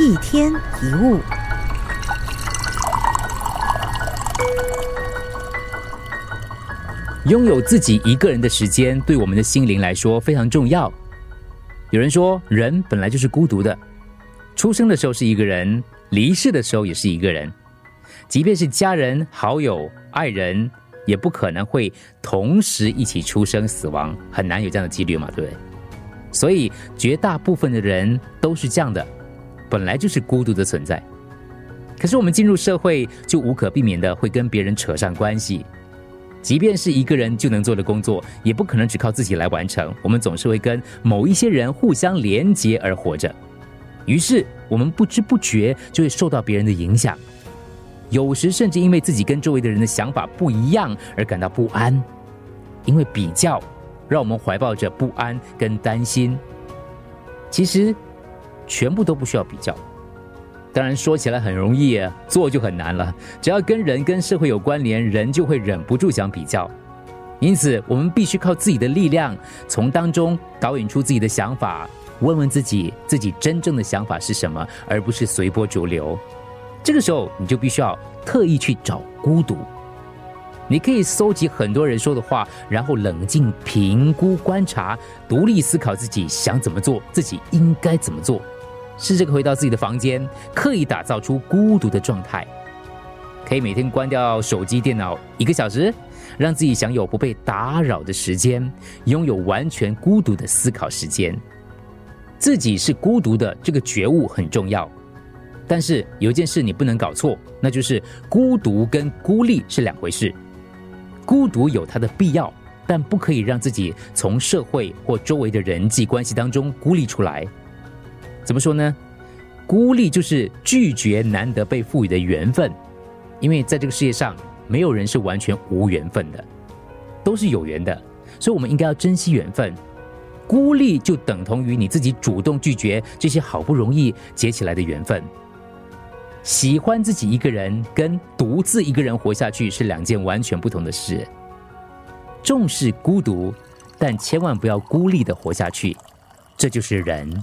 一天一物。拥有自己一个人的时间，对我们的心灵来说非常重要。有人说，人本来就是孤独的，出生的时候是一个人，离世的时候也是一个人。即便是家人、好友、爱人，也不可能会同时一起出生、死亡，很难有这样的几率嘛，对？所以，绝大部分的人都是这样的，本来就是孤独的存在。可是，我们进入社会，就无可避免的会跟别人扯上关系。即便是一个人就能做的工作，也不可能只靠自己来完成。我们总是会跟某一些人互相连结而活着，于是我们不知不觉就会受到别人的影响，有时甚至因为自己跟周围的人的想法不一样而感到不安，因为比较让我们怀抱着不安跟担心。其实，全部都不需要比较。当然，说起来很容易，做就很难了。只要跟人、跟社会有关联，人就会忍不住想比较。因此，我们必须靠自己的力量，从当中导引出自己的想法，问问自己，自己真正的想法是什么，而不是随波逐流。这个时候，你就必须要特意去找孤独。你可以搜集很多人说的话，然后冷静评估、观察，独立思考自己想怎么做，自己应该怎么做。试着回到自己的房间，刻意打造出孤独的状态。可以每天关掉手机、电脑一个小时，让自己享有不被打扰的时间，拥有完全孤独的思考时间。自己是孤独的，这个觉悟很重要。但是有一件事你不能搞错，那就是孤独跟孤立是两回事。孤独有它的必要，但不可以让自己从社会或周围的人际关系当中孤立出来。怎么说呢？孤立就是拒绝难得被赋予的缘分，因为在这个世界上，没有人是完全无缘分的，都是有缘的，所以我们应该要珍惜缘分。孤立就等同于你自己主动拒绝这些好不容易结起来的缘分。喜欢自己一个人跟独自一个人活下去是两件完全不同的事。重视孤独，但千万不要孤立的活下去，这就是人。